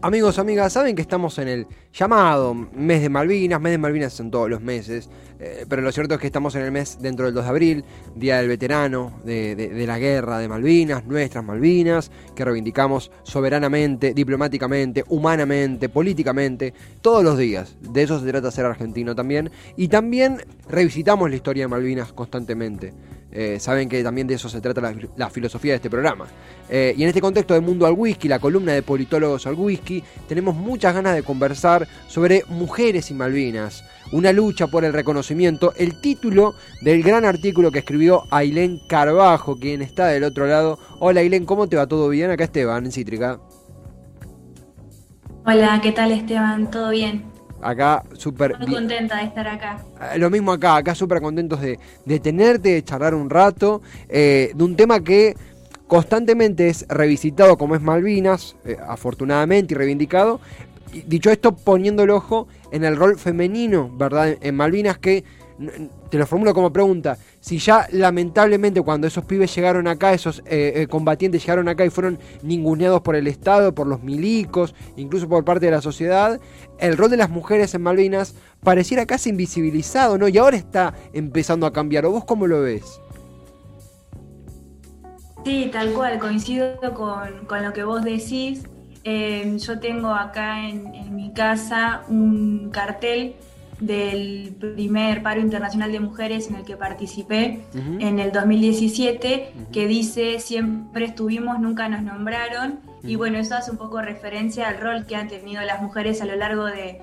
Amigos, amigas, saben que estamos en el llamado mes de Malvinas, mes de Malvinas son todos los meses, eh, pero lo cierto es que estamos en el mes dentro del 2 de abril, Día del Veterano, de, la guerra de Malvinas, nuestras Malvinas, que reivindicamos soberanamente, diplomáticamente, humanamente, políticamente, todos los días. De eso se trata ser argentino también. Y también revisitamos la historia de Malvinas constantemente. Eh, saben que también de eso se trata la, filosofía de este programa. Eh, y en este contexto de Mundo al Whisky, la columna de politólogos al whisky, tenemos muchas ganas de conversar sobre mujeres y Malvinas, una lucha por el reconocimiento, el título del gran artículo que escribió Ailén Carbajo, quien está del otro lado. Hola Ailén, ¿cómo te va? ¿Todo bien? Acá Esteban, en Cítrica. Hola, ¿qué tal Esteban? ¿Todo bien? Acá súper... Muy contenta de estar acá. Eh, lo mismo acá, acá súper contentos de, de, tenerte, de charlar un rato, eh, de un tema que constantemente es revisitado como es Malvinas, eh, afortunadamente y reivindicado. Dicho esto, poniendo el ojo en el rol femenino, ¿verdad? En Malvinas que te lo formulo como pregunta, si ya lamentablemente cuando esos pibes llegaron acá, esos eh, eh, combatientes llegaron acá y fueron ninguneados por el Estado, por los milicos, incluso por parte de la sociedad, el rol de las mujeres en Malvinas pareciera casi invisibilizado, ¿no? Y ahora está empezando a cambiar, ¿o vos cómo lo ves? Sí, tal cual, coincido con, lo que vos decís. Eh, yo tengo acá en mi casa un cartel del primer paro internacional de mujeres en el que participé en el 2017, que dice siempre estuvimos, nunca nos nombraron, y bueno, eso hace un poco referencia al rol que han tenido las mujeres a lo largo de,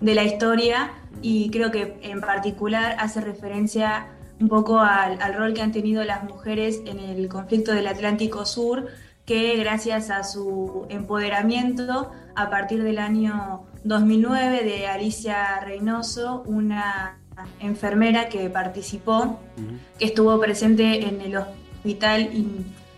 la historia, y creo que en particular hace referencia un poco al, al rol que han tenido las mujeres en el conflicto del Atlántico Sur, que gracias a su empoderamiento a partir del año 2009 de Alicia Reynoso, una enfermera que participó, que estuvo presente en el hospital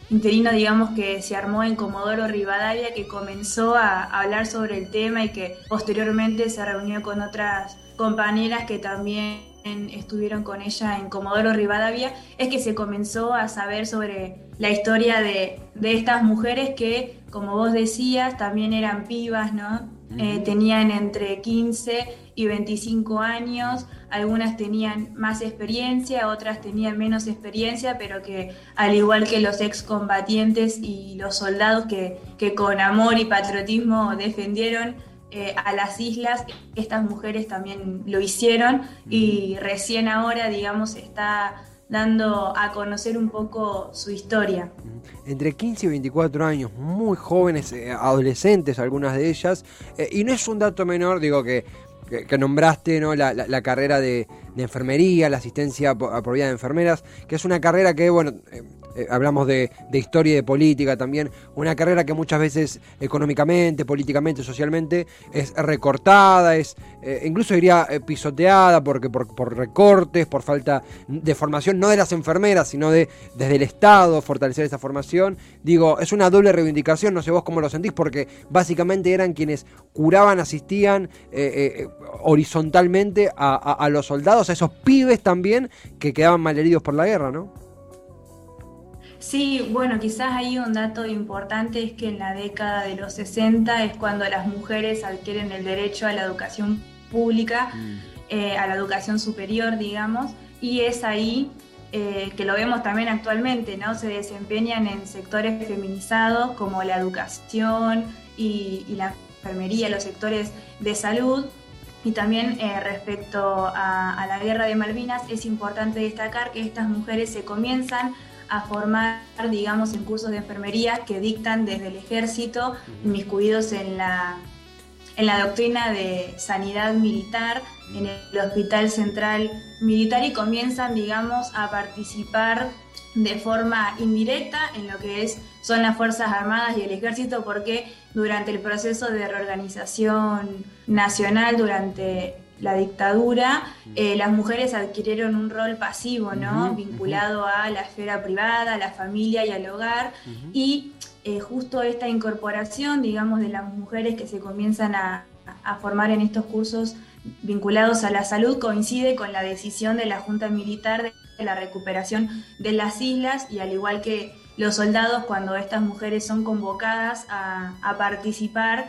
interino, digamos, que se armó en Comodoro Rivadavia, que comenzó a hablar sobre el tema y que posteriormente se reunió con otras compañeras que también estuvieron con ella en Comodoro Rivadavia, es que se comenzó a saber sobre la historia de, de estas mujeres que, como vos decías, también eran pibas, ¿no? Eh, tenían entre 15 y 25 años, algunas tenían más experiencia, otras tenían menos experiencia, pero que al igual que los excombatientes y los soldados que, que con amor y patriotismo defendieron eh, a las islas, estas mujeres también lo hicieron. Y recién ahora, digamos, está dando a conocer un poco su historia. Entre 15 y 24 años, muy jóvenes, eh, adolescentes algunas de ellas, eh, y no es un dato menor, digo que, que, nombraste ¿no? la, carrera de, enfermería, la asistencia por, por, vía de enfermeras, que es una carrera que, bueno, eh, eh, hablamos de, historia y de política también, una carrera que muchas veces económicamente, políticamente, socialmente es recortada, es eh, incluso diría pisoteada porque por, recortes, por falta de formación, no de las enfermeras, sino de desde el Estado fortalecer esa formación. Digo, es una doble reivindicación, no sé vos cómo lo sentís, porque básicamente eran quienes curaban, asistían horizontalmente a los soldados, a esos pibes también que quedaban malheridos por la guerra, ¿no? Sí, bueno, quizás ahí un dato importante es que en la década de los 60 es cuando las mujeres adquieren el derecho a la educación pública, mm. eh, a la educación superior, digamos, y es ahí eh, que lo vemos también actualmente, ¿no? Se desempeñan en sectores feminizados como la educación y, la enfermería, los sectores de salud. Y también eh, respecto a la guerra de Malvinas, es importante destacar que estas mujeres se comienzan a formar, digamos, en cursos de enfermería que dictan desde el ejército, inmiscuidos en la, en la doctrina de sanidad militar, en el Hospital Central Militar y comienzan, digamos, a participar de forma indirecta en lo que es, son las Fuerzas Armadas y el Ejército, porque durante el proceso de reorganización nacional, durante la dictadura, eh, las mujeres adquirieron un rol pasivo, ¿no? Vinculado a la esfera privada, a la familia y al hogar. Y eh, justo esta incorporación, digamos, de las mujeres que se comienzan a, formar en estos cursos vinculados a la salud coincide con la decisión de la Junta Militar la recuperación de las islas y al igual que los soldados cuando estas mujeres son convocadas a, participar,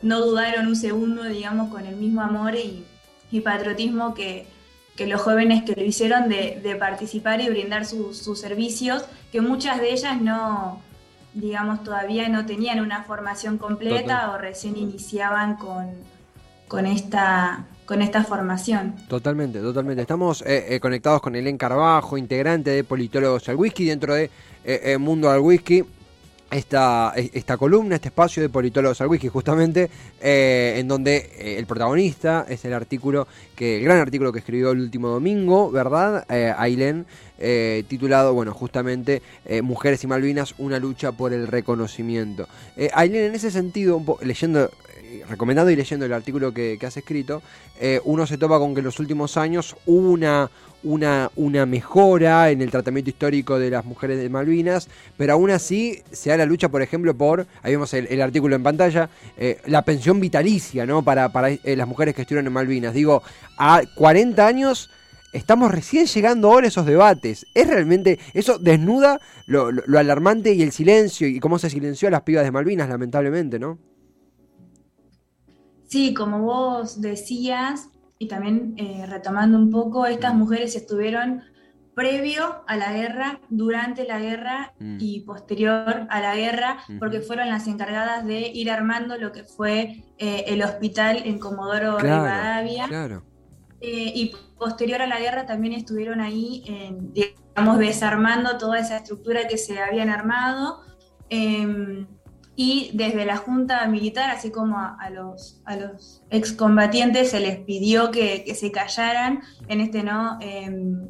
no dudaron un segundo, digamos, con el mismo amor y, patriotismo que, los jóvenes que lo hicieron de, participar y brindar sus servicios, que muchas de ellas no, digamos, todavía no tenían una formación completa o recién iniciaban con, con esta con esta formación. Totalmente, totalmente. Estamos eh, eh, conectados con Helen Carbajo, integrante de Politólogos al Whisky, dentro de eh, Mundo al Whisky. Esta, esta columna, este espacio de Politólogos al Whisky, justamente, en donde el protagonista es el artículo, que el gran artículo que escribió el último domingo, ¿verdad? Ailén, titulado, bueno, justamente Mujeres y Malvinas, una lucha por el reconocimiento. Ailén, en ese sentido, leyendo recomendando y leyendo el artículo que, has escrito, eh, uno se topa con que en los últimos años hubo una, una, mejora en el tratamiento histórico de las mujeres de Malvinas, pero aún así se da la lucha, por ejemplo, por, ahí vemos el, artículo en pantalla, eh, la pensión vitalicia ¿no? para, para eh, las mujeres que estuvieron en Malvinas. Digo, a 40 años estamos recién llegando ahora a esos debates. Es realmente, eso desnuda lo, lo, alarmante y el silencio y cómo se silenció a las pibas de Malvinas, lamentablemente, ¿no? Sí, como vos decías, y también eh, retomando un poco, estas mujeres estuvieron previo a la guerra, durante la guerra mm. y posterior a la guerra, porque fueron las encargadas de ir armando lo que fue eh, el hospital en Comodoro Rivadavia. Claro. Eh, y posterior a la guerra también estuvieron ahí, digamos, desarmando toda esa estructura que se habían armado. Y desde la Junta Militar, así como a, los, a los excombatientes, se les pidió que, se callaran en este no, em,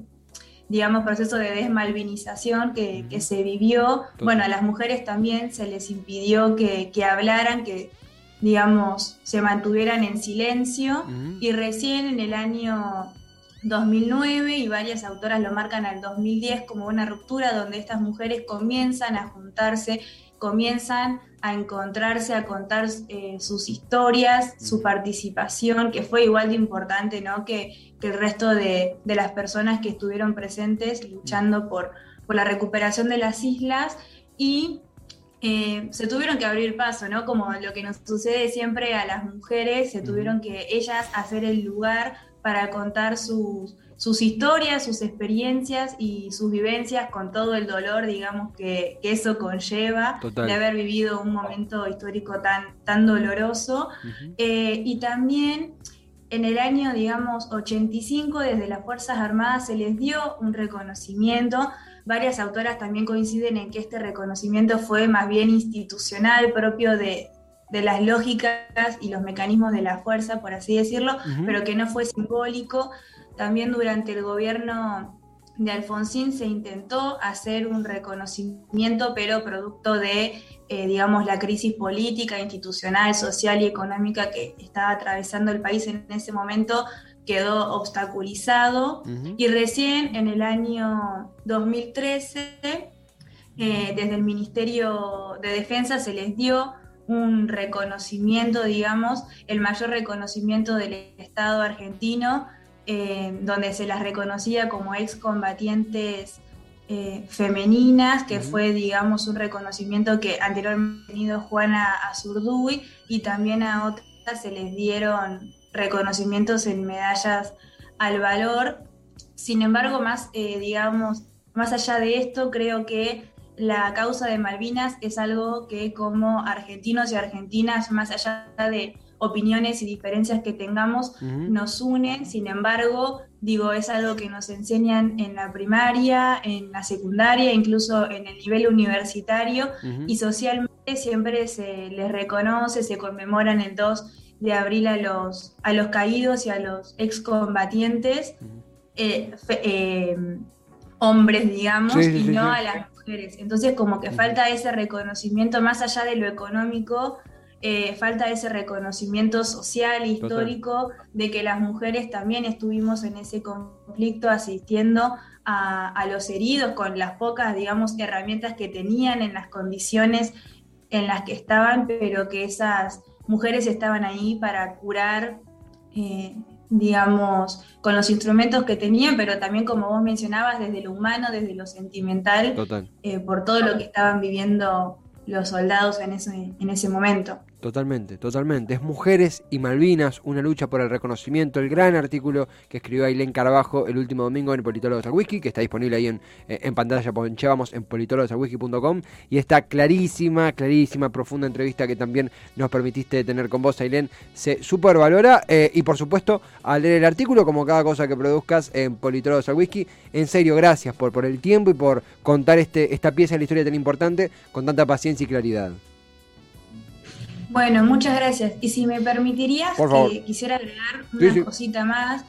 digamos, proceso de desmalvinización que, se vivió. Bueno, a las mujeres también se les impidió que, hablaran, que, digamos, se mantuvieran en silencio. Y recién en el año 2009, y varias autoras lo marcan al 2010 como una ruptura donde estas mujeres comienzan a juntarse, comienzan a encontrarse, a contar eh, sus historias, su participación, que fue igual de importante ¿no? que, el resto de, las personas que estuvieron presentes luchando por, por la recuperación de las islas y eh, se tuvieron que abrir paso, ¿no? Como lo que nos sucede siempre a las mujeres, se tuvieron que ellas hacer el lugar para contar sus, sus historias, sus experiencias y sus vivencias con todo el dolor, digamos, que, eso conlleva de haber vivido un momento histórico tan, tan doloroso. Eh, y también en el año, digamos, 85, desde las Fuerzas Armadas se les dio un reconocimiento. Varias autoras también coinciden en que este reconocimiento fue más bien institucional, propio de, las lógicas y los mecanismos de la fuerza, por así decirlo, pero que no fue simbólico, también durante el gobierno de Alfonsín se intentó hacer un reconocimiento, pero producto de, eh, digamos, la crisis política, institucional, social y económica que estaba atravesando el país en ese momento, quedó obstaculizado. Y recién en el año 2013, eh, desde el Ministerio de Defensa se les dio un reconocimiento, digamos, el mayor reconocimiento del Estado argentino eh, donde se las reconocía como excombatientes eh, femeninas, que fue, digamos, un reconocimiento que anteriormente ha tenido Juana Azurduy, y también a otras se les dieron reconocimientos en medallas al valor. Sin embargo, más, eh, digamos, más allá de esto, creo que la causa de Malvinas es algo que como argentinos y argentinas, más allá de opiniones y diferencias que tengamos nos unen, sin embargo, digo, es algo que nos enseñan en la primaria, en la secundaria, incluso en el nivel universitario y socialmente siempre se les reconoce, se conmemoran el 2 de abril a los, a los caídos y a los excombatientes, eh, eh, hombres, digamos, y no a las mujeres. Entonces, como que falta ese reconocimiento más allá de lo económico, eh, falta ese reconocimiento social e histórico de que las mujeres también estuvimos en ese conflicto asistiendo a, los heridos con las pocas, digamos, herramientas que tenían en las condiciones en las que estaban, pero que esas mujeres estaban ahí para curar, eh, digamos, con los instrumentos que tenía, pero también, como vos mencionabas, desde lo humano, desde lo sentimental, eh, por todo lo que estaban viviendo los soldados en ese, en ese momento. Totalmente, totalmente. Es Mujeres y Malvinas, una lucha por el reconocimiento, el gran artículo que escribió Ailén Carbajo el último domingo en Politólogos al Whisky, que está disponible ahí en, eh, en pantalla, ponchábamos en politologosalwhisky.com y está clarísima, clarísima, profunda entrevista que también nos permitiste tener con vos, Ailén. Se super valora eh, y por supuesto al leer el artículo, como cada cosa que produzcas en Politólogos al en serio, gracias por, por el tiempo y por contar este, esta pieza de la historia tan importante con tanta paciencia y claridad. Bueno, muchas gracias. Y si me permitirías, que quisiera agregar una cosita más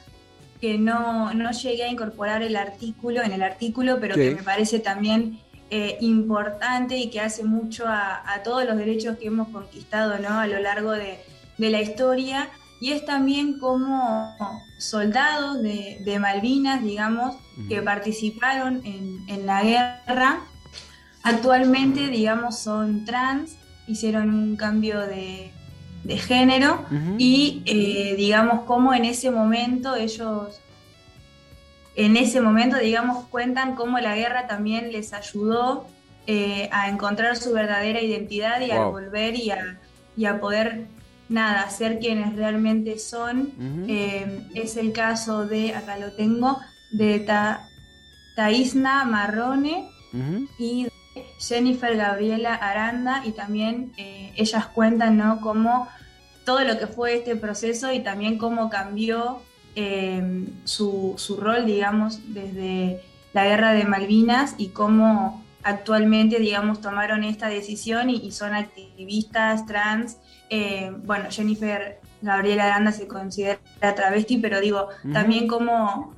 que no, no llegué a incorporar el artículo en el artículo, pero que me parece también eh, importante y que hace mucho a, todos los derechos que hemos conquistado ¿no? a lo largo de, la historia. Y es también como soldados de, Malvinas, digamos, que participaron en, en la guerra, actualmente, digamos, son trans hicieron un cambio de, género y eh, digamos cómo en ese momento ellos, en ese momento digamos cuentan cómo la guerra también les ayudó eh, a encontrar su verdadera identidad y a volver y a, poder nada, ser quienes realmente son. Eh, es el caso de, acá lo tengo, de Ta, Taisna Marrone y Jennifer Gabriela Aranda y también eh, ellas cuentan ¿no? cómo todo lo que fue este proceso y también cómo cambió eh, su, rol, digamos, desde la guerra de Malvinas y cómo actualmente, digamos, tomaron esta decisión y, son activistas trans. Eh, bueno, Jennifer Gabriela Aranda se considera travesti, pero digo, también cómo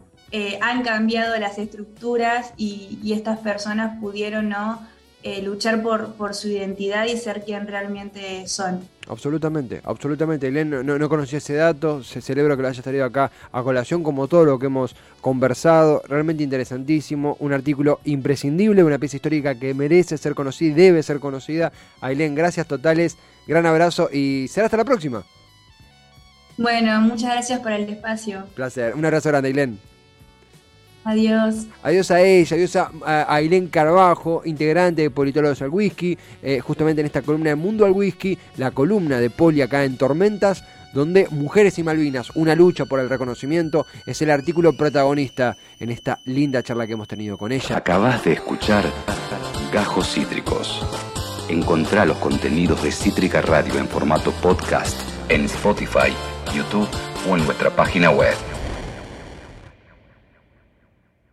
han cambiado las estructuras y, y, estas personas pudieron ¿no? Eh, luchar por, por su identidad y ser quien realmente son. Absolutamente, absolutamente. Elena no, no, conocía ese dato, se celebra que lo haya salido acá a colación, como todo lo que hemos conversado. Realmente interesantísimo, un artículo imprescindible, una pieza histórica que merece ser conocida y debe ser conocida. Ailén, gracias totales, gran abrazo y será hasta la próxima. Bueno, muchas gracias por el espacio. Placer, un abrazo grande, Ailén. Adiós. Adiós a ella, adiós a, Ailén Carbajo, integrante de Politólogos al Whisky, eh, justamente en esta columna de Mundo al Whisky, la columna de Poli acá en Tormentas, donde Mujeres y Malvinas, una lucha por el reconocimiento, es el artículo protagonista en esta linda charla que hemos tenido con ella. Acabas de escuchar Gajos Cítricos. Encontrá los contenidos de Cítrica Radio en formato podcast en Spotify, YouTube o en nuestra página web.